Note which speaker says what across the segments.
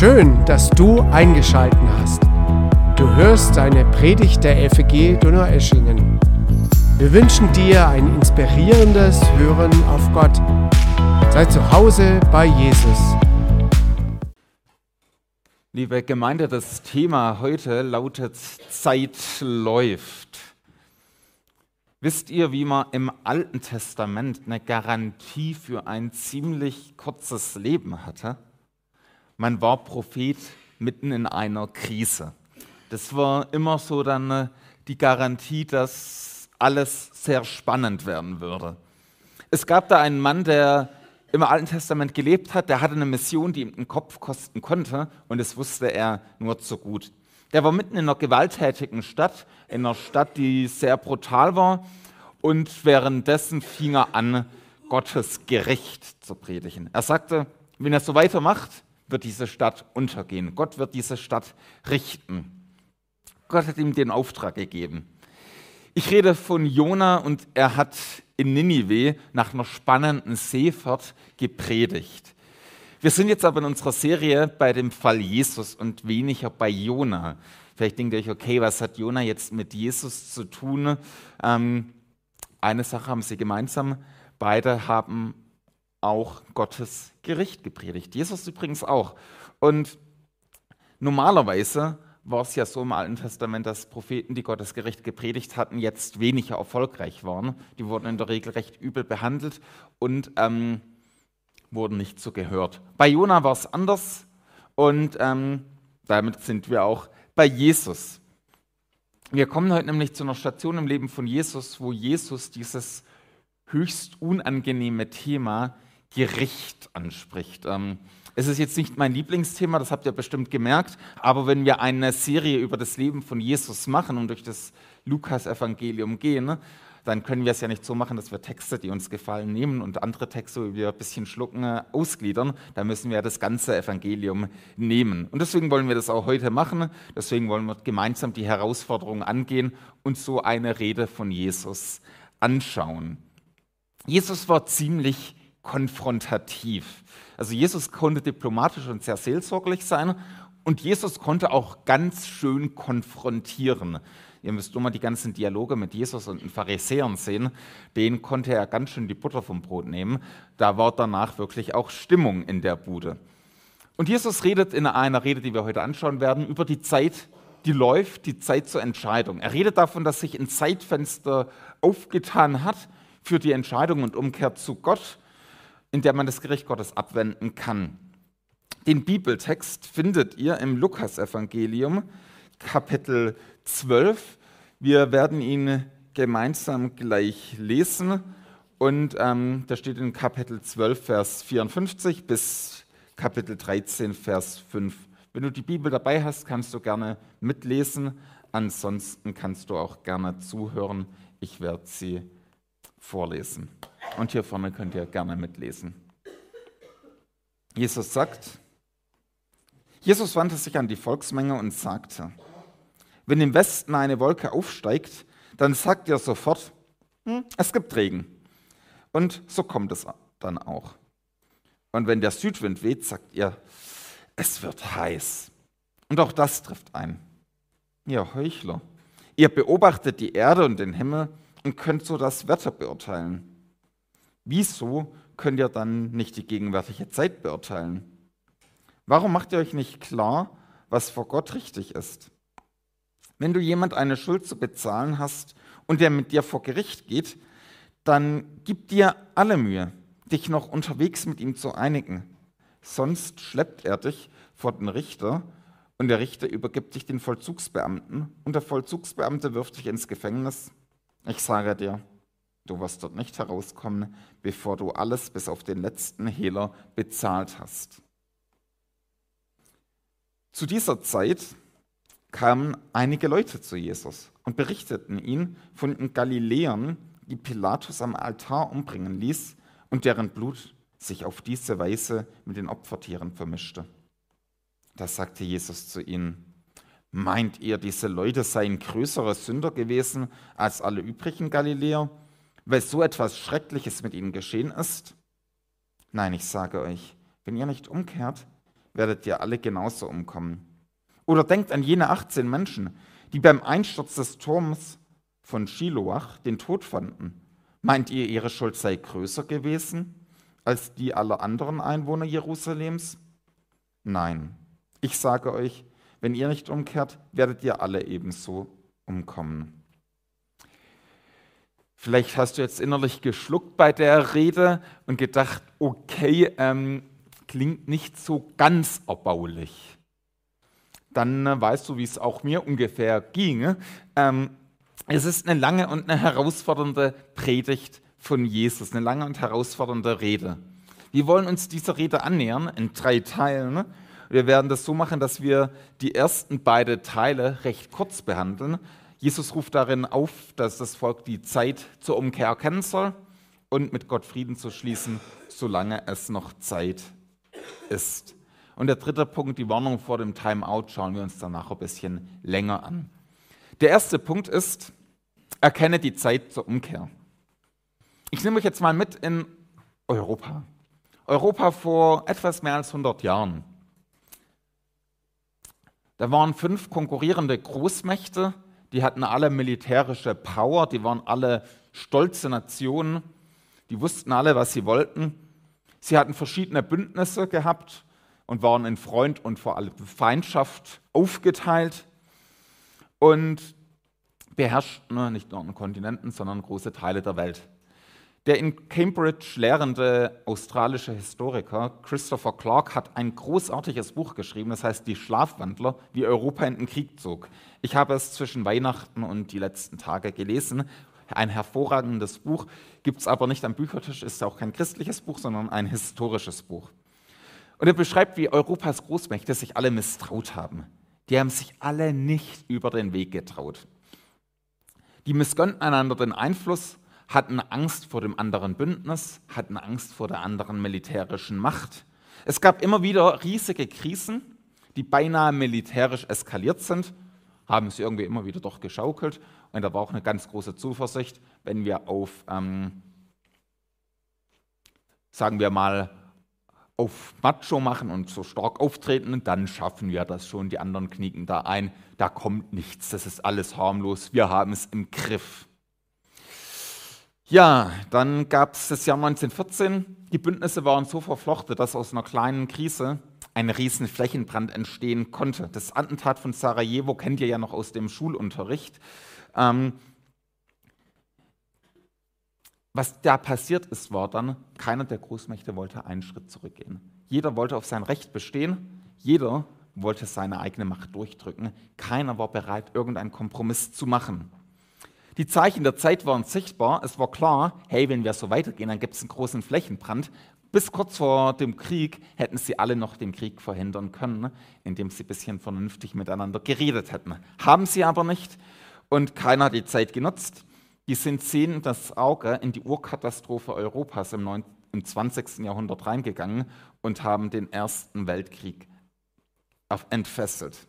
Speaker 1: Schön, dass du eingeschalten hast. Du hörst eine Predigt der FEG Donaueschingen. Wir wünschen dir ein inspirierendes Hören auf Gott. Sei zu Hause bei Jesus.
Speaker 2: Liebe Gemeinde, das Thema heute lautet Zeit läuft. Wisst ihr, wie man im Alten Testament eine Garantie für ein ziemlich kurzes Leben hatte? Man war Prophet mitten in einer Krise. Das war immer so dann äh, die Garantie, dass alles sehr spannend werden würde. Es gab da einen Mann, der im Alten Testament gelebt hat, der hatte eine Mission, die ihm den Kopf kosten konnte und das wusste er nur zu gut. Der war mitten in einer gewalttätigen Stadt, in einer Stadt, die sehr brutal war. Und währenddessen fing er an, Gottes Gericht zu predigen. Er sagte, wenn er so weitermacht, wird diese Stadt untergehen. Gott wird diese Stadt richten. Gott hat ihm den Auftrag gegeben. Ich rede von Jona und er hat in Ninive nach einer spannenden Seefahrt gepredigt. Wir sind jetzt aber in unserer Serie bei dem Fall Jesus und weniger bei Jona. Vielleicht denkt ihr euch, okay, was hat Jona jetzt mit Jesus zu tun? Ähm, eine Sache haben sie gemeinsam. Beide haben auch Gottes Gericht gepredigt. Jesus übrigens auch. Und normalerweise war es ja so im Alten Testament, dass Propheten, die Gottes Gericht gepredigt hatten, jetzt weniger erfolgreich waren. Die wurden in der Regel recht übel behandelt und ähm, wurden nicht so gehört. Bei Jona war es anders und ähm, damit sind wir auch bei Jesus. Wir kommen heute nämlich zu einer Station im Leben von Jesus, wo Jesus dieses höchst unangenehme Thema Gericht anspricht. Ähm, es ist jetzt nicht mein Lieblingsthema, das habt ihr bestimmt gemerkt, aber wenn wir eine Serie über das Leben von Jesus machen und durch das Lukas-Evangelium gehen, dann können wir es ja nicht so machen, dass wir Texte, die uns gefallen, nehmen und andere Texte, die wir ein bisschen schlucken, äh, ausgliedern. Da müssen wir das ganze Evangelium nehmen. Und deswegen wollen wir das auch heute machen. Deswegen wollen wir gemeinsam die Herausforderungen angehen und so eine Rede von Jesus anschauen. Jesus war ziemlich konfrontativ. Also Jesus konnte diplomatisch und sehr seelsorglich sein und Jesus konnte auch ganz schön konfrontieren. Ihr müsst nur mal die ganzen Dialoge mit Jesus und den Pharisäern sehen. Den konnte er ganz schön die Butter vom Brot nehmen. Da war danach wirklich auch Stimmung in der Bude. Und Jesus redet in einer Rede, die wir heute anschauen werden, über die Zeit, die läuft, die Zeit zur Entscheidung. Er redet davon, dass sich ein Zeitfenster aufgetan hat für die Entscheidung und Umkehr zu Gott, in der man das Gericht Gottes abwenden kann. Den Bibeltext findet ihr im Lukasevangelium, Kapitel 12. Wir werden ihn gemeinsam gleich lesen. Und ähm, da steht in Kapitel 12, Vers 54 bis Kapitel 13, Vers 5. Wenn du die Bibel dabei hast, kannst du gerne mitlesen. Ansonsten kannst du auch gerne zuhören. Ich werde sie vorlesen. Und hier vorne könnt ihr gerne mitlesen. Jesus sagt, Jesus wandte sich an die Volksmenge und sagte, wenn im Westen eine Wolke aufsteigt, dann sagt ihr sofort, hm, es gibt Regen. Und so kommt es dann auch. Und wenn der Südwind weht, sagt ihr, es wird heiß. Und auch das trifft ein. Ihr Heuchler, ihr beobachtet die Erde und den Himmel und könnt so das Wetter beurteilen. Wieso könnt ihr dann nicht die gegenwärtige Zeit beurteilen? Warum macht ihr euch nicht klar, was vor Gott richtig ist? Wenn du jemand eine Schuld zu bezahlen hast und der mit dir vor Gericht geht, dann gib dir alle Mühe, dich noch unterwegs mit ihm zu einigen. Sonst schleppt er dich vor den Richter und der Richter übergibt dich den Vollzugsbeamten und der Vollzugsbeamte wirft dich ins Gefängnis. Ich sage dir, du wirst dort nicht herauskommen, bevor du alles bis auf den letzten Hehler bezahlt hast. Zu dieser Zeit kamen einige Leute zu Jesus und berichteten ihn von den Galiläern, die Pilatus am Altar umbringen ließ und deren Blut sich auf diese Weise mit den Opfertieren vermischte. Da sagte Jesus zu ihnen, meint ihr, diese Leute seien größere Sünder gewesen als alle übrigen Galiläer, weil so etwas Schreckliches mit ihnen geschehen ist? Nein, ich sage euch, wenn ihr nicht umkehrt, werdet ihr alle genauso umkommen. Oder denkt an jene 18 Menschen, die beim Einsturz des Turms von Shiloach den Tod fanden. Meint ihr, ihre Schuld sei größer gewesen als die aller anderen Einwohner Jerusalems? Nein, ich sage euch, wenn ihr nicht umkehrt, werdet ihr alle ebenso umkommen. Vielleicht hast du jetzt innerlich geschluckt bei der Rede und gedacht, okay, ähm, klingt nicht so ganz erbaulich. Dann äh, weißt du, wie es auch mir ungefähr ging. Ähm, es ist eine lange und eine herausfordernde Predigt von Jesus, eine lange und herausfordernde Rede. Wir wollen uns dieser Rede annähern in drei Teilen. Wir werden das so machen, dass wir die ersten beiden Teile recht kurz behandeln. Jesus ruft darin auf, dass das Volk die Zeit zur Umkehr erkennen soll und mit Gott Frieden zu schließen, solange es noch Zeit ist. Und der dritte Punkt, die Warnung vor dem Timeout, schauen wir uns danach ein bisschen länger an. Der erste Punkt ist, erkenne die Zeit zur Umkehr. Ich nehme euch jetzt mal mit in Europa. Europa vor etwas mehr als 100 Jahren. Da waren fünf konkurrierende Großmächte, die hatten alle militärische Power, die waren alle stolze Nationen, die wussten alle, was sie wollten. Sie hatten verschiedene Bündnisse gehabt und waren in Freund und vor allem Feindschaft aufgeteilt und beherrschten nicht nur einen Kontinenten, sondern große Teile der Welt. Der in Cambridge lehrende australische Historiker Christopher Clark hat ein großartiges Buch geschrieben, das heißt Die Schlafwandler, wie Europa in den Krieg zog. Ich habe es zwischen Weihnachten und die letzten Tage gelesen. Ein hervorragendes Buch, gibt es aber nicht am Büchertisch, ist auch kein christliches Buch, sondern ein historisches Buch. Und er beschreibt, wie Europas Großmächte sich alle misstraut haben. Die haben sich alle nicht über den Weg getraut. Die missgönnten einander den Einfluss hatten Angst vor dem anderen Bündnis, hatten Angst vor der anderen militärischen Macht. Es gab immer wieder riesige Krisen, die beinahe militärisch eskaliert sind, haben sie irgendwie immer wieder doch geschaukelt. Und da war auch eine ganz große Zuversicht, wenn wir auf, ähm, sagen wir mal, auf Macho machen und so stark auftreten, dann schaffen wir das schon. Die anderen knicken da ein. Da kommt nichts, das ist alles harmlos. Wir haben es im Griff. Ja, dann gab es das Jahr 1914. Die Bündnisse waren so verflochten, dass aus einer kleinen Krise ein riesen Flächenbrand entstehen konnte. Das Attentat von Sarajevo kennt ihr ja noch aus dem Schulunterricht. Ähm, was da passiert ist, war dann, keiner der Großmächte wollte einen Schritt zurückgehen. Jeder wollte auf sein Recht bestehen, jeder wollte seine eigene Macht durchdrücken. Keiner war bereit, irgendeinen Kompromiss zu machen. Die Zeichen der Zeit waren sichtbar. Es war klar, hey, wenn wir so weitergehen, dann gibt es einen großen Flächenbrand. Bis kurz vor dem Krieg hätten sie alle noch den Krieg verhindern können, indem sie ein bisschen vernünftig miteinander geredet hätten. Haben sie aber nicht und keiner hat die Zeit genutzt. Die sind sehen das Auge in die Urkatastrophe Europas im, 9, im 20. Jahrhundert reingegangen und haben den Ersten Weltkrieg entfesselt.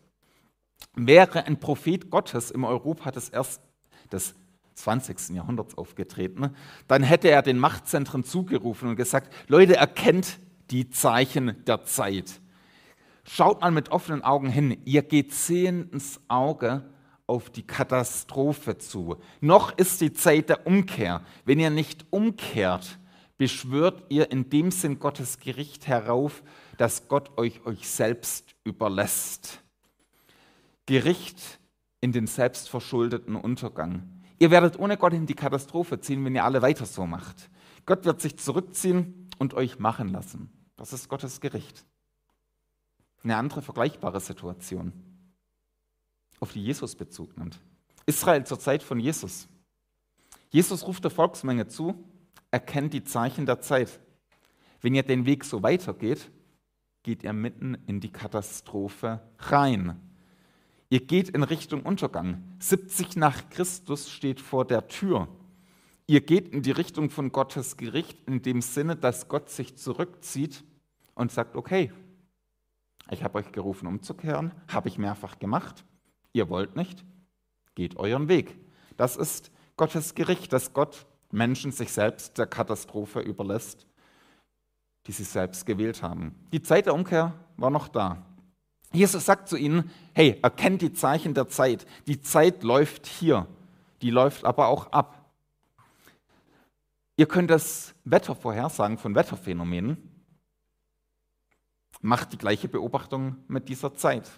Speaker 2: Wäre ein Prophet Gottes im Europa des ersten des 20. Jahrhunderts aufgetreten, dann hätte er den Machtzentren zugerufen und gesagt, Leute, erkennt die Zeichen der Zeit. Schaut mal mit offenen Augen hin, ihr geht sehend ins Auge auf die Katastrophe zu. Noch ist die Zeit der Umkehr. Wenn ihr nicht umkehrt, beschwört ihr in dem Sinn Gottes Gericht herauf, dass Gott euch euch selbst überlässt. Gericht in den selbstverschuldeten Untergang. Ihr werdet ohne Gott in die Katastrophe ziehen, wenn ihr alle weiter so macht. Gott wird sich zurückziehen und euch machen lassen. Das ist Gottes Gericht. Eine andere vergleichbare Situation, auf die Jesus Bezug nimmt. Israel zur Zeit von Jesus. Jesus ruft der Volksmenge zu, erkennt die Zeichen der Zeit. Wenn ihr den Weg so weitergeht, geht ihr mitten in die Katastrophe rein. Ihr geht in Richtung Untergang. 70 nach Christus steht vor der Tür. Ihr geht in die Richtung von Gottes Gericht in dem Sinne, dass Gott sich zurückzieht und sagt, okay, ich habe euch gerufen umzukehren, habe ich mehrfach gemacht, ihr wollt nicht, geht euren Weg. Das ist Gottes Gericht, dass Gott Menschen sich selbst der Katastrophe überlässt die sie selbst gewählt haben. Die Zeit der Umkehr war noch da. Jesus sagt zu ihnen, hey, erkennt die Zeichen der Zeit. Die Zeit läuft hier, die läuft aber auch ab. Ihr könnt das Wetter vorhersagen von Wetterphänomenen. Macht die gleiche Beobachtung mit dieser Zeit.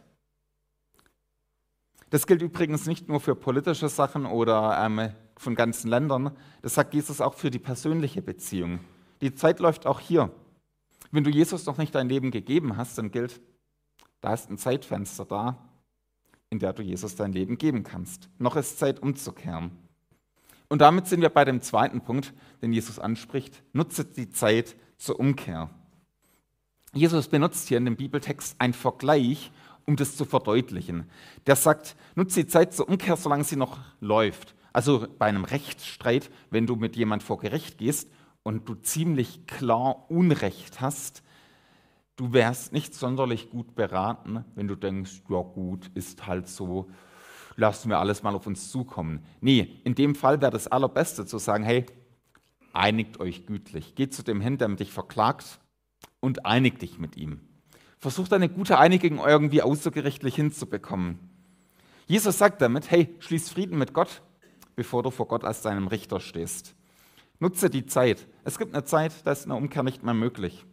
Speaker 2: Das gilt übrigens nicht nur für politische Sachen oder ähm, von ganzen Ländern. Das sagt Jesus auch für die persönliche Beziehung. Die Zeit läuft auch hier. Wenn du Jesus noch nicht dein Leben gegeben hast, dann gilt, da ist ein Zeitfenster da, in der du Jesus dein Leben geben kannst. Noch ist Zeit umzukehren. Und damit sind wir bei dem zweiten Punkt, den Jesus anspricht. Nutze die Zeit zur Umkehr. Jesus benutzt hier in dem Bibeltext einen Vergleich, um das zu verdeutlichen. Der sagt, nutze die Zeit zur Umkehr, solange sie noch läuft. Also bei einem Rechtsstreit, wenn du mit jemand vor Gericht gehst und du ziemlich klar Unrecht hast, du wärst nicht sonderlich gut beraten, wenn du denkst, ja gut, ist halt so, lassen wir alles mal auf uns zukommen. Nee, in dem Fall wäre das Allerbeste zu sagen, hey, einigt euch gütlich. Geht zu dem hin, der dich verklagt und einigt dich mit ihm. Versucht eine gute Einigung irgendwie außergerichtlich hinzubekommen. Jesus sagt damit, hey, schließ Frieden mit Gott, bevor du vor Gott als deinem Richter stehst. Nutze die Zeit. Es gibt eine Zeit, da ist eine Umkehr nicht mehr möglich.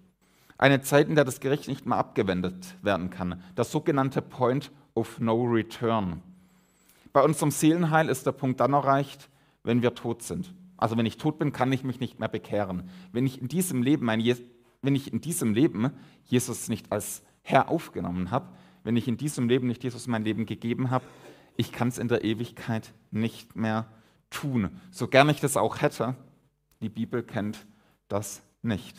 Speaker 2: Eine Zeit, in der das Gericht nicht mehr abgewendet werden kann. Das sogenannte Point of No Return. Bei unserem Seelenheil ist der Punkt dann erreicht, wenn wir tot sind. Also wenn ich tot bin, kann ich mich nicht mehr bekehren. Wenn ich in diesem Leben, wenn ich in diesem Leben Jesus nicht als Herr aufgenommen habe, wenn ich in diesem Leben nicht Jesus mein Leben gegeben habe, ich kann es in der Ewigkeit nicht mehr tun. So gern ich das auch hätte, die Bibel kennt das nicht.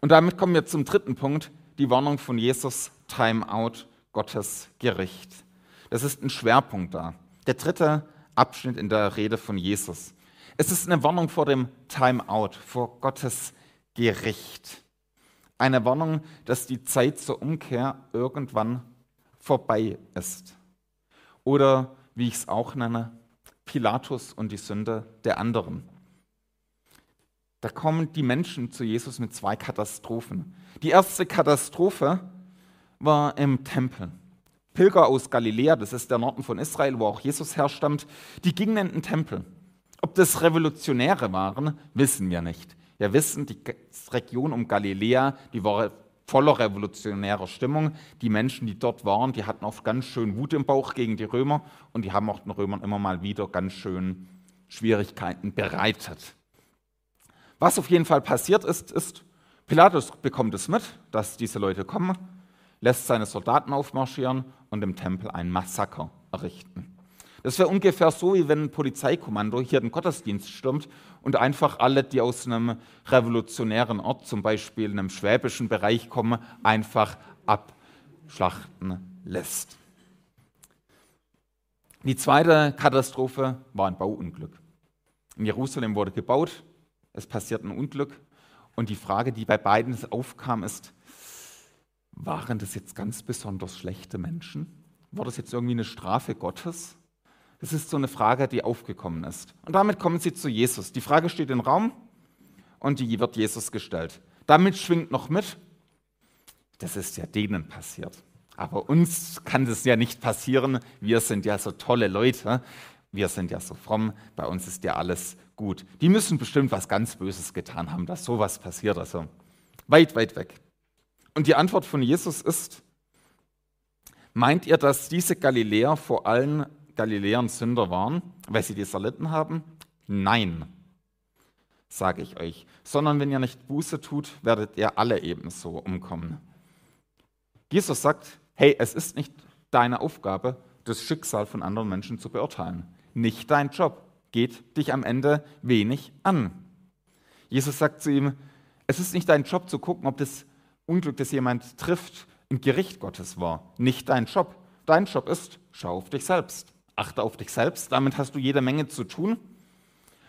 Speaker 2: Und damit kommen wir zum dritten Punkt, die Warnung von Jesus, Time Out, Gottes Gericht. Das ist ein Schwerpunkt da. Der dritte Abschnitt in der Rede von Jesus. Es ist eine Warnung vor dem Time Out, vor Gottes Gericht. Eine Warnung, dass die Zeit zur Umkehr irgendwann vorbei ist. Oder wie ich es auch nenne, Pilatus und die Sünde der anderen. Da kommen die Menschen zu Jesus mit zwei Katastrophen. Die erste Katastrophe war im Tempel. Pilger aus Galiläa, das ist der Norden von Israel, wo auch Jesus herstammt, die gingen in den Tempel. Ob das Revolutionäre waren, wissen wir nicht. Wir wissen, die Region um Galiläa, die war voller revolutionärer Stimmung. Die Menschen, die dort waren, die hatten oft ganz schön Wut im Bauch gegen die Römer und die haben auch den Römern immer mal wieder ganz schön Schwierigkeiten bereitet. Was auf jeden Fall passiert ist, ist, Pilatus bekommt es mit, dass diese Leute kommen, lässt seine Soldaten aufmarschieren und im Tempel ein Massaker errichten. Das wäre ungefähr so, wie wenn ein Polizeikommando hier den Gottesdienst stürmt und einfach alle, die aus einem revolutionären Ort, zum Beispiel in einem schwäbischen Bereich kommen, einfach abschlachten lässt. Die zweite Katastrophe war ein Bauunglück. In Jerusalem wurde gebaut, es passiert ein Unglück und die Frage, die bei beiden aufkam, ist, waren das jetzt ganz besonders schlechte Menschen? War das jetzt irgendwie eine Strafe Gottes? Das ist so eine Frage, die aufgekommen ist. Und damit kommen sie zu Jesus. Die Frage steht im Raum und die wird Jesus gestellt. Damit schwingt noch mit, das ist ja denen passiert. Aber uns kann das ja nicht passieren. Wir sind ja so tolle Leute. Wir sind ja so fromm. Bei uns ist ja alles gut. Die müssen bestimmt was ganz Böses getan haben, dass sowas passiert. Also weit, weit weg. Und die Antwort von Jesus ist, meint ihr, dass diese Galiläer vor allen Galiläern Sünder waren, weil sie dies erlitten haben? Nein, sage ich euch, sondern wenn ihr nicht Buße tut, werdet ihr alle ebenso umkommen. Jesus sagt, hey, es ist nicht deine Aufgabe, das Schicksal von anderen Menschen zu beurteilen. Nicht dein Job. Geht dich am Ende wenig an. Jesus sagt zu ihm, es ist nicht dein Job zu gucken, ob das Unglück, das jemand trifft, ein Gericht Gottes war. Nicht dein Job. Dein Job ist, schau auf dich selbst achte auf dich selbst, damit hast du jede Menge zu tun.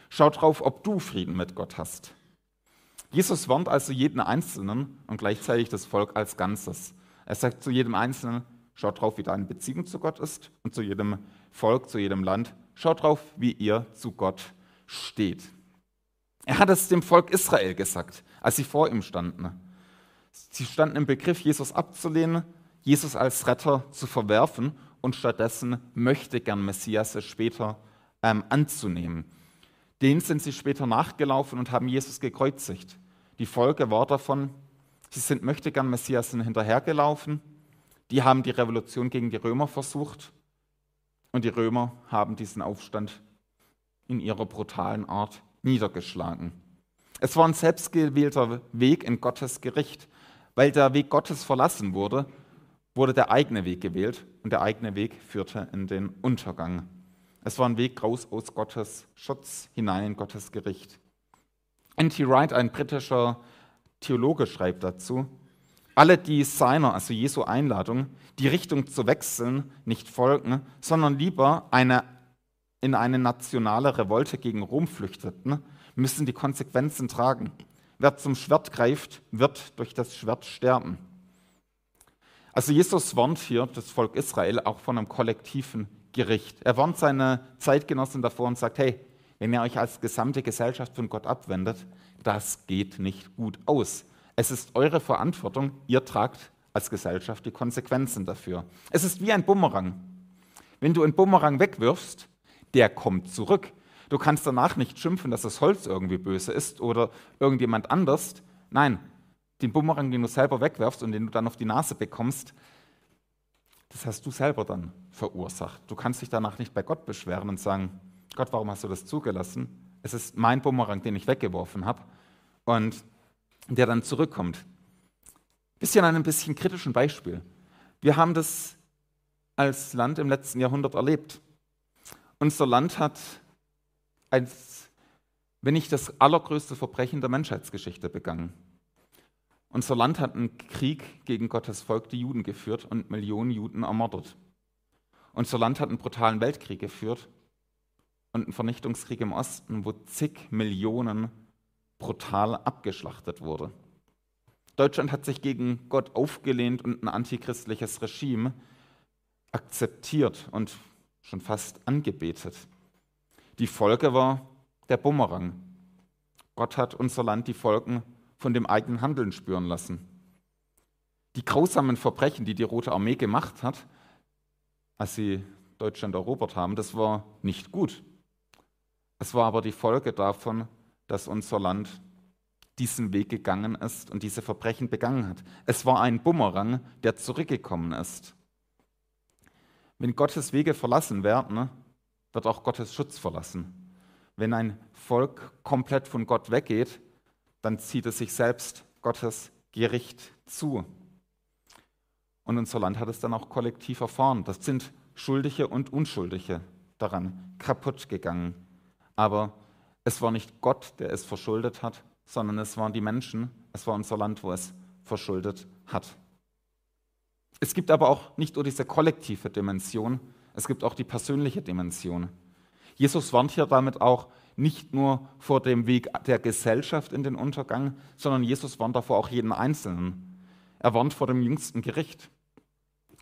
Speaker 2: Schau drauf, ob du Frieden mit Gott hast. Jesus warnt also jeden Einzelnen und gleichzeitig das Volk als Ganzes. Er sagt zu jedem Einzelnen, schau drauf, wie deine Beziehung zu Gott ist und zu jedem Volk, zu jedem Land, schau drauf, wie ihr zu Gott steht. Er hat es dem Volk Israel gesagt, als sie vor ihm standen. Sie standen im Begriff, Jesus abzulehnen, Jesus als Retter zu verwerfen und stattdessen möchte gern Messias später ähm, anzunehmen. Den sind sie später nachgelaufen und haben Jesus gekreuzigt. Die Folge war davon, sie sind möchte gern Messias hinterhergelaufen, die haben die Revolution gegen die Römer versucht und die Römer haben diesen Aufstand in ihrer brutalen Art niedergeschlagen. Es war ein selbstgewählter Weg in Gottes Gericht. Weil der Weg Gottes verlassen wurde, wurde der eigene Weg gewählt und der eigene Weg führte in den Untergang. Es war ein Weg raus aus Gottes Schutz hinein in Gottes Gericht. N.T. Wright, ein britischer Theologe, schreibt dazu, alle, die seiner, also Jesu Einladung, die Richtung zu wechseln, nicht folgen, sondern lieber eine in eine nationale Revolte gegen Rom flüchteten, müssen die Konsequenzen tragen. Wer zum Schwert greift, wird durch das Schwert sterben. Also Jesus warnt hier das Volk Israel auch von einem kollektiven Gericht. Er warnt seine Zeitgenossen davor und sagt, hey, wenn ihr euch als gesamte Gesellschaft von Gott abwendet, das geht nicht gut aus. Es ist eure Verantwortung, ihr tragt als Gesellschaft die Konsequenzen dafür. Es ist wie ein Bumerang. Wenn du einen Bumerang wegwirfst, der kommt zurück. Du kannst danach nicht schimpfen, dass das Holz irgendwie böse ist oder irgendjemand anders. Nein, den Bumerang, den du selber wegwerfst und den du dann auf die Nase bekommst, das hast du selber dann verursacht. Du kannst dich danach nicht bei Gott beschweren und sagen, Gott, warum hast du das zugelassen? Es ist mein Bumerang, den ich weggeworfen habe und der dann zurückkommt. Bisschen an einem bisschen kritischen Beispiel. Wir haben das als Land im letzten Jahrhundert erlebt. Unser Land hat als, wenn nicht das allergrößte Verbrechen der Menschheitsgeschichte begangen. Unser Land hat einen Krieg gegen Gottes Volk, die Juden, geführt und Millionen Juden ermordet. Unser Land hat einen brutalen Weltkrieg geführt und einen Vernichtungskrieg im Osten, wo zig Millionen brutal abgeschlachtet wurde. Deutschland hat sich gegen Gott aufgelehnt und ein antichristliches Regime akzeptiert und schon fast angebetet. Die Folge war der Bumerang. Gott hat unser Land die Folgen von dem eigenen Handeln spüren lassen. Die grausamen Verbrechen, die die Rote Armee gemacht hat, als sie Deutschland erobert haben, das war nicht gut. Es war aber die Folge davon, dass unser Land diesen Weg gegangen ist und diese Verbrechen begangen hat. Es war ein Bumerang, der zurückgekommen ist. Wenn Gottes Wege verlassen werden, wird auch Gottes Schutz verlassen. Wenn ein Volk komplett von Gott weggeht, dann zieht es sich selbst Gottes Gericht zu. Und unser Land hat es dann auch kollektiv erfahren. Das sind Schuldige und Unschuldige daran kaputt gegangen. Aber es war nicht Gott, der es verschuldet hat, sondern es waren die Menschen, es war unser Land, wo es verschuldet hat. Es gibt aber auch nicht nur diese kollektive Dimension, es gibt auch die persönliche Dimension. Jesus warnt hier damit auch nicht nur vor dem Weg der Gesellschaft in den Untergang, sondern Jesus warnt davor auch jeden Einzelnen. Er warnt vor dem jüngsten Gericht.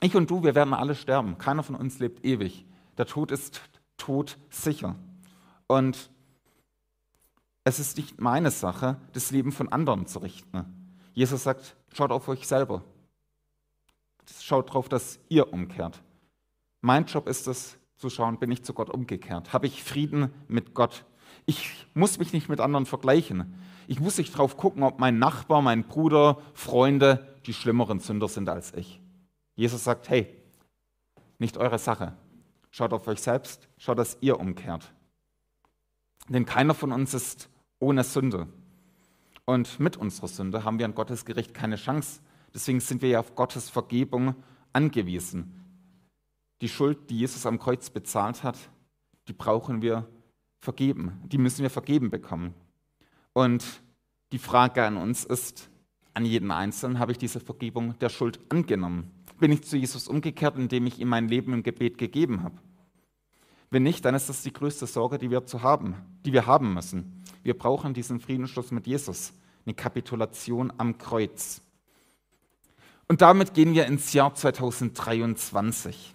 Speaker 2: Ich und du, wir werden alle sterben. Keiner von uns lebt ewig. Der Tod ist todsicher. Und es ist nicht meine Sache, das Leben von anderen zu richten. Jesus sagt, schaut auf euch selber schaut darauf, dass ihr umkehrt. Mein Job ist es, zu schauen, bin ich zu Gott umgekehrt? Habe ich Frieden mit Gott? Ich muss mich nicht mit anderen vergleichen. Ich muss nicht darauf gucken, ob mein Nachbar, mein Bruder, Freunde die schlimmeren Sünder sind als ich. Jesus sagt, hey, nicht eure Sache. Schaut auf euch selbst, schaut, dass ihr umkehrt. Denn keiner von uns ist ohne Sünde. Und mit unserer Sünde haben wir an Gottes Gericht keine Chance. Deswegen sind wir ja auf Gottes Vergebung angewiesen. Die Schuld, die Jesus am Kreuz bezahlt hat, die brauchen wir vergeben. Die müssen wir vergeben bekommen. Und die Frage an uns ist, an jeden Einzelnen, habe ich diese Vergebung der Schuld angenommen? Bin ich zu Jesus umgekehrt, indem ich ihm mein Leben im Gebet gegeben habe? Wenn nicht, dann ist das die größte Sorge, die wir zu haben, die wir haben müssen. Wir brauchen diesen Friedensschluss mit Jesus, eine Kapitulation am Kreuz. Und damit gehen wir ins Jahr 2023.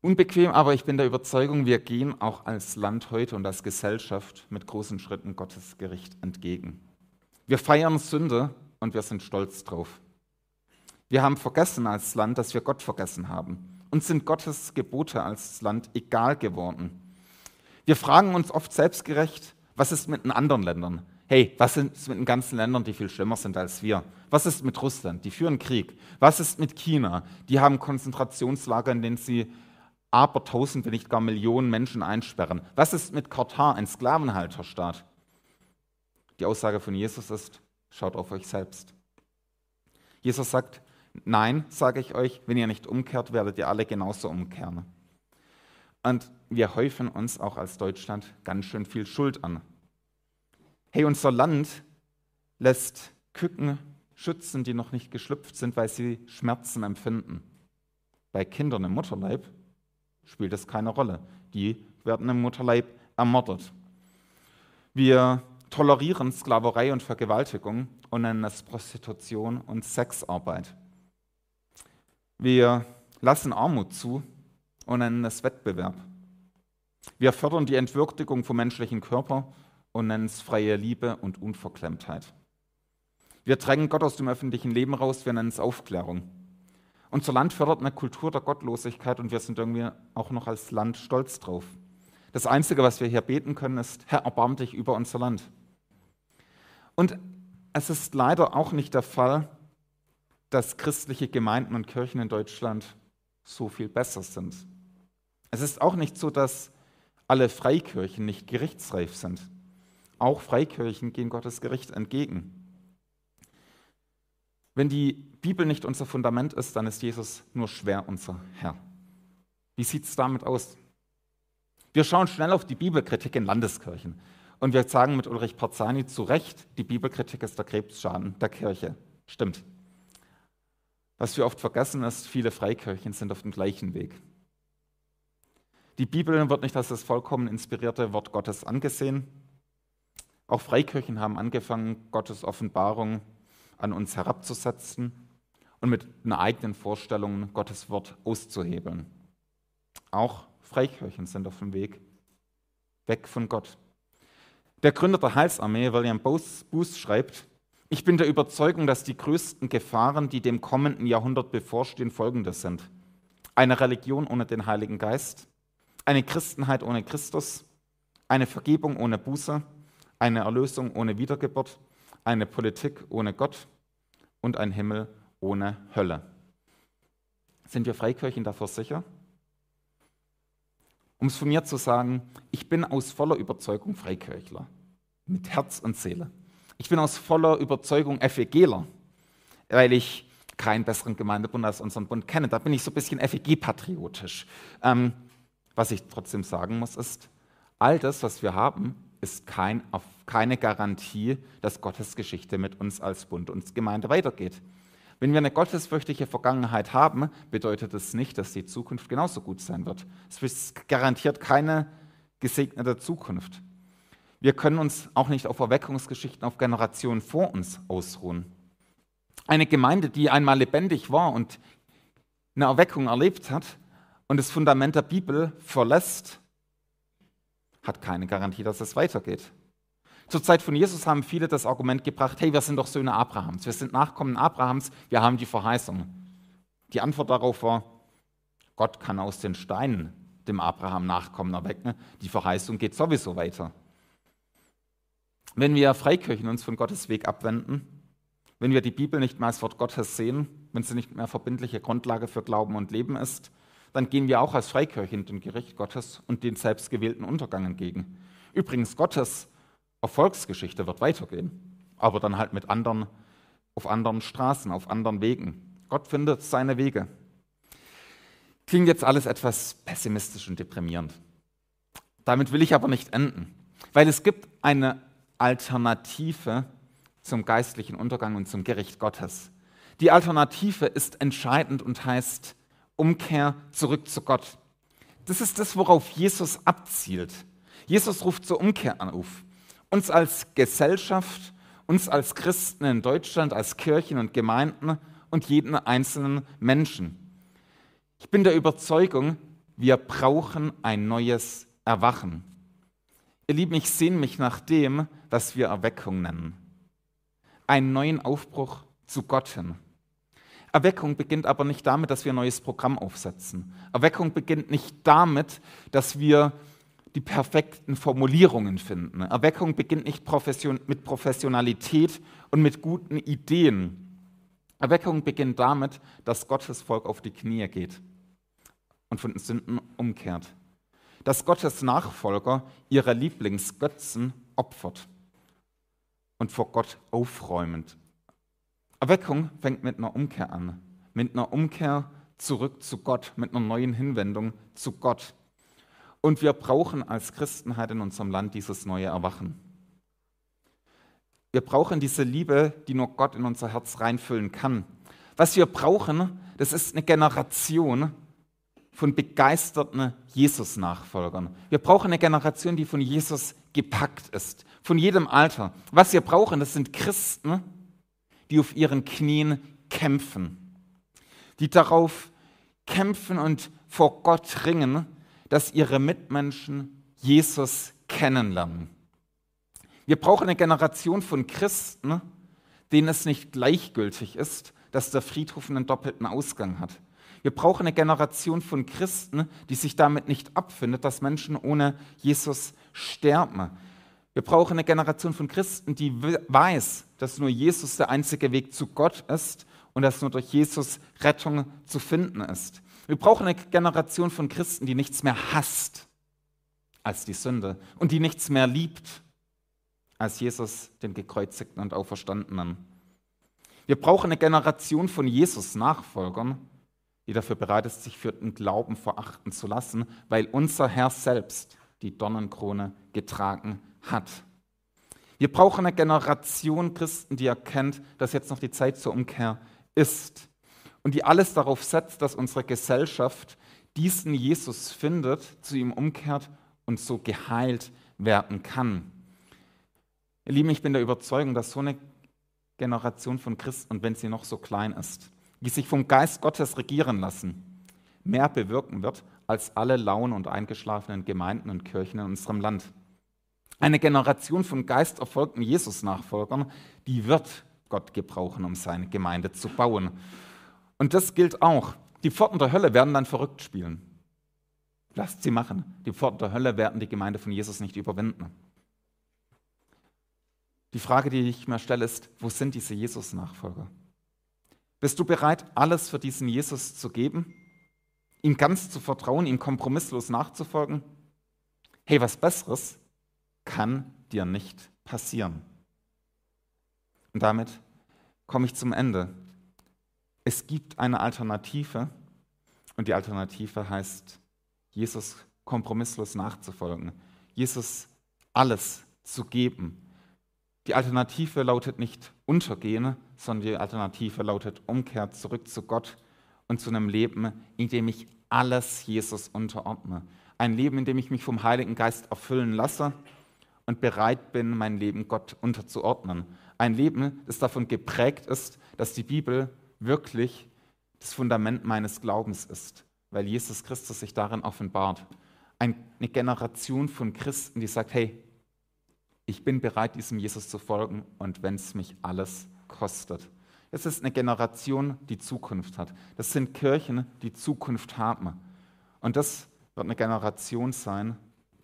Speaker 2: Unbequem, aber ich bin der Überzeugung, wir gehen auch als Land heute und als Gesellschaft mit großen Schritten Gottes Gericht entgegen. Wir feiern Sünde und wir sind stolz drauf. Wir haben vergessen als Land, dass wir Gott vergessen haben. Uns sind Gottes Gebote als Land egal geworden. Wir fragen uns oft selbstgerecht, was ist mit den anderen Ländern? Hey, was ist mit den ganzen Ländern, die viel schlimmer sind als wir? Was ist mit Russland? Die führen Krieg. Was ist mit China? Die haben Konzentrationslager, in denen sie aber tausend, wenn nicht gar Millionen Menschen einsperren. Was ist mit Katar, ein Sklavenhalterstaat? Die Aussage von Jesus ist, schaut auf euch selbst. Jesus sagt, nein, sage ich euch, wenn ihr nicht umkehrt, werdet ihr alle genauso umkehren. Und wir häufen uns auch als Deutschland ganz schön viel Schuld an. Hey, unser Land lässt Küken schützen, die noch nicht geschlüpft sind, weil sie Schmerzen empfinden. Bei Kindern im Mutterleib spielt das keine Rolle. Die werden im Mutterleib ermordet. Wir tolerieren Sklaverei und Vergewaltigung und nennen es Prostitution und Sexarbeit. Wir lassen Armut zu und nennen es Wettbewerb. Wir fördern die Entwürdigung vom menschlichen Körper und nennen es freie Liebe und Unverklemmtheit. Wir drängen Gott aus dem öffentlichen Leben raus, wir nennen es Aufklärung. Unser Land fördert eine Kultur der Gottlosigkeit und wir sind irgendwie auch noch als Land stolz drauf. Das Einzige, was wir hier beten können, ist, Herr, erbarm dich über unser Land. Und es ist leider auch nicht der Fall, dass christliche Gemeinden und Kirchen in Deutschland so viel besser sind. Es ist auch nicht so, dass alle Freikirchen nicht gerichtsreif sind. Auch Freikirchen gehen Gottes Gericht entgegen. Wenn die Bibel nicht unser Fundament ist, dann ist Jesus nur schwer unser Herr. Wie sieht es damit aus? Wir schauen schnell auf die Bibelkritik in Landeskirchen und wir sagen mit Ulrich Parzani zu Recht, die Bibelkritik ist der Krebsschaden der Kirche. Stimmt. Was wir oft vergessen ist, viele Freikirchen sind auf dem gleichen Weg. Die Bibel wird nicht als das vollkommen inspirierte Wort Gottes angesehen. Auch Freikirchen haben angefangen, Gottes Offenbarung an uns herabzusetzen und mit eigenen Vorstellung Gottes Wort auszuhebeln. Auch Freikirchen sind auf dem Weg weg von Gott. Der Gründer der Heilsarmee, William Booth, schreibt, ich bin der Überzeugung, dass die größten Gefahren, die dem kommenden Jahrhundert bevorstehen, folgende sind. Eine Religion ohne den Heiligen Geist, eine Christenheit ohne Christus, eine Vergebung ohne Buße, eine Erlösung ohne Wiedergeburt eine Politik ohne Gott und ein Himmel ohne Hölle. Sind wir Freikirchen davor sicher? Um es von mir zu sagen, ich bin aus voller Überzeugung Freikirchler, mit Herz und Seele. Ich bin aus voller Überzeugung FEGler, weil ich keinen besseren Gemeindebund als unseren Bund kenne. Da bin ich so ein bisschen FEG-patriotisch. Ähm, was ich trotzdem sagen muss, ist, all das, was wir haben, ist kein, auf keine Garantie, dass Gottes Geschichte mit uns als Bund und Gemeinde weitergeht. Wenn wir eine gottesfürchtige Vergangenheit haben, bedeutet das nicht, dass die Zukunft genauso gut sein wird. Es garantiert keine gesegnete Zukunft. Wir können uns auch nicht auf Erweckungsgeschichten auf Generationen vor uns ausruhen. Eine Gemeinde, die einmal lebendig war und eine Erweckung erlebt hat und das Fundament der Bibel verlässt, hat keine Garantie, dass es weitergeht. Zur Zeit von Jesus haben viele das Argument gebracht, hey, wir sind doch Söhne Abrahams, wir sind Nachkommen Abrahams, wir haben die Verheißung. Die Antwort darauf war, Gott kann aus den Steinen dem Abraham Nachkommen erwecken, die Verheißung geht sowieso weiter. Wenn wir Freikirchen uns von Gottes Weg abwenden, wenn wir die Bibel nicht mehr als Wort Gottes sehen, wenn sie nicht mehr verbindliche Grundlage für Glauben und Leben ist, dann gehen wir auch als Freikirchen dem Gericht Gottes und den selbstgewählten Untergang entgegen. Übrigens, Gottes Erfolgsgeschichte wird weitergehen, aber dann halt mit anderen, auf anderen Straßen, auf anderen Wegen. Gott findet seine Wege. Klingt jetzt alles etwas pessimistisch und deprimierend. Damit will ich aber nicht enden, weil es gibt eine Alternative zum geistlichen Untergang und zum Gericht Gottes. Die Alternative ist entscheidend und heißt Umkehr zurück zu Gott. Das ist das, worauf Jesus abzielt. Jesus ruft zur Umkehr auf uns als Gesellschaft, uns als Christen in Deutschland, als Kirchen und Gemeinden und jeden einzelnen Menschen. Ich bin der Überzeugung, wir brauchen ein neues Erwachen. Ihr Lieben, ich sehne mich nach dem, was wir Erweckung nennen. Einen neuen Aufbruch zu Gott hin. Erweckung beginnt aber nicht damit, dass wir ein neues Programm aufsetzen. Erweckung beginnt nicht damit, dass wir die perfekten Formulierungen finden. Erweckung beginnt nicht mit Professionalität und mit guten Ideen. Erweckung beginnt damit, dass Gottes Volk auf die Knie geht und von den Sünden umkehrt. Dass Gottes Nachfolger ihre Lieblingsgötzen opfert und vor Gott aufräumend Erweckung fängt mit einer Umkehr an, mit einer Umkehr zurück zu Gott, mit einer neuen Hinwendung zu Gott. Und wir brauchen als Christenheit in unserem Land dieses neue Erwachen. Wir brauchen diese Liebe, die nur Gott in unser Herz reinfüllen kann. Was wir brauchen, das ist eine Generation von begeisterten Jesus-Nachfolgern. Wir brauchen eine Generation, die von Jesus gepackt ist, von jedem Alter. Was wir brauchen, das sind Christen, die auf ihren Knien kämpfen, die darauf kämpfen und vor Gott ringen, dass ihre Mitmenschen Jesus kennenlernen. Wir brauchen eine Generation von Christen, denen es nicht gleichgültig ist, dass der Friedhof einen doppelten Ausgang hat. Wir brauchen eine Generation von Christen, die sich damit nicht abfindet, dass Menschen ohne Jesus sterben. Wir brauchen eine Generation von Christen, die weiß, dass nur Jesus der einzige Weg zu Gott ist und dass nur durch Jesus Rettung zu finden ist. Wir brauchen eine Generation von Christen, die nichts mehr hasst als die Sünde und die nichts mehr liebt als Jesus, den gekreuzigten und auferstandenen. Wir brauchen eine Generation von Jesus-Nachfolgern, die dafür bereit ist, sich für den Glauben verachten zu lassen, weil unser Herr selbst die Dornenkrone getragen hat. Wir brauchen eine Generation Christen, die erkennt, dass jetzt noch die Zeit zur Umkehr ist und die alles darauf setzt, dass unsere Gesellschaft diesen Jesus findet, zu ihm umkehrt und so geheilt werden kann. Ihr Lieben, ich bin der Überzeugung, dass so eine Generation von Christen, und wenn sie noch so klein ist, die sich vom Geist Gottes regieren lassen, mehr bewirken wird als alle lauen und eingeschlafenen Gemeinden und Kirchen in unserem Land. Eine Generation von geisterfolgten Jesus-Nachfolgern, die wird Gott gebrauchen, um seine Gemeinde zu bauen. Und das gilt auch. Die Pforten der Hölle werden dann verrückt spielen. Lasst sie machen. Die Pforten der Hölle werden die Gemeinde von Jesus nicht überwinden. Die Frage, die ich mir stelle, ist, wo sind diese Jesus-Nachfolger? Bist du bereit, alles für diesen Jesus zu geben? Ihm ganz zu vertrauen, ihm kompromisslos nachzufolgen? Hey, was Besseres kann dir nicht passieren. Und damit komme ich zum Ende. Es gibt eine Alternative und die Alternative heißt, Jesus kompromisslos nachzufolgen, Jesus alles zu geben. Die Alternative lautet nicht untergehen, sondern die Alternative lautet Umkehr zurück zu Gott und zu einem Leben, in dem ich alles Jesus unterordne. Ein Leben, in dem ich mich vom Heiligen Geist erfüllen lasse und bereit bin, mein Leben Gott unterzuordnen. Ein Leben, das davon geprägt ist, dass die Bibel wirklich das Fundament meines Glaubens ist, weil Jesus Christus sich darin offenbart. Eine Generation von Christen, die sagt, hey, ich bin bereit, diesem Jesus zu folgen und wenn es mich alles kostet. Es ist eine Generation, die Zukunft hat. Das sind Kirchen, die Zukunft haben. Und das wird eine Generation sein,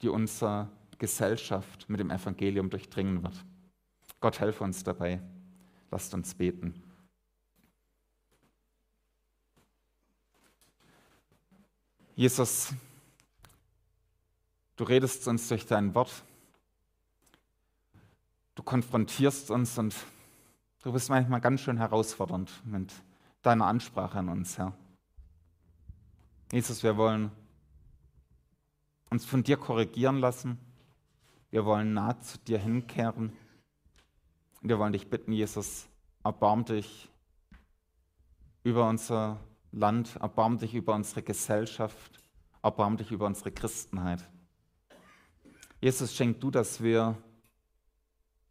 Speaker 2: die unser Gesellschaft mit dem Evangelium durchdringen wird. Gott helfe uns dabei. Lasst uns beten. Jesus, du redest uns durch dein Wort. Du konfrontierst uns und du bist manchmal ganz schön herausfordernd mit deiner Ansprache an uns, Herr. Jesus, wir wollen uns von dir korrigieren lassen. Wir wollen nah zu dir hinkehren. Wir wollen dich bitten, Jesus, erbarm dich über unser Land, erbarm dich über unsere Gesellschaft, erbarm dich über unsere Christenheit. Jesus, schenk du, dass wir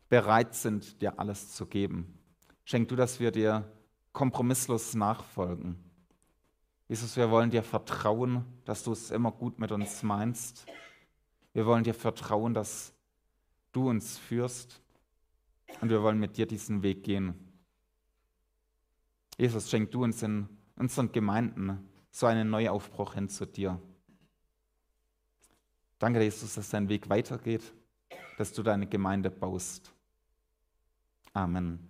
Speaker 2: bereit sind, dir alles zu geben. Schenk du, dass wir dir kompromisslos nachfolgen. Jesus, wir wollen dir vertrauen, dass du es immer gut mit uns meinst. Wir wollen dir vertrauen, dass du uns führst. Und wir wollen mit dir diesen Weg gehen. Jesus, schenk du uns in unseren Gemeinden so einen Neuaufbruch hin zu dir. Danke, Jesus, dass dein Weg weitergeht, dass du deine Gemeinde baust. Amen.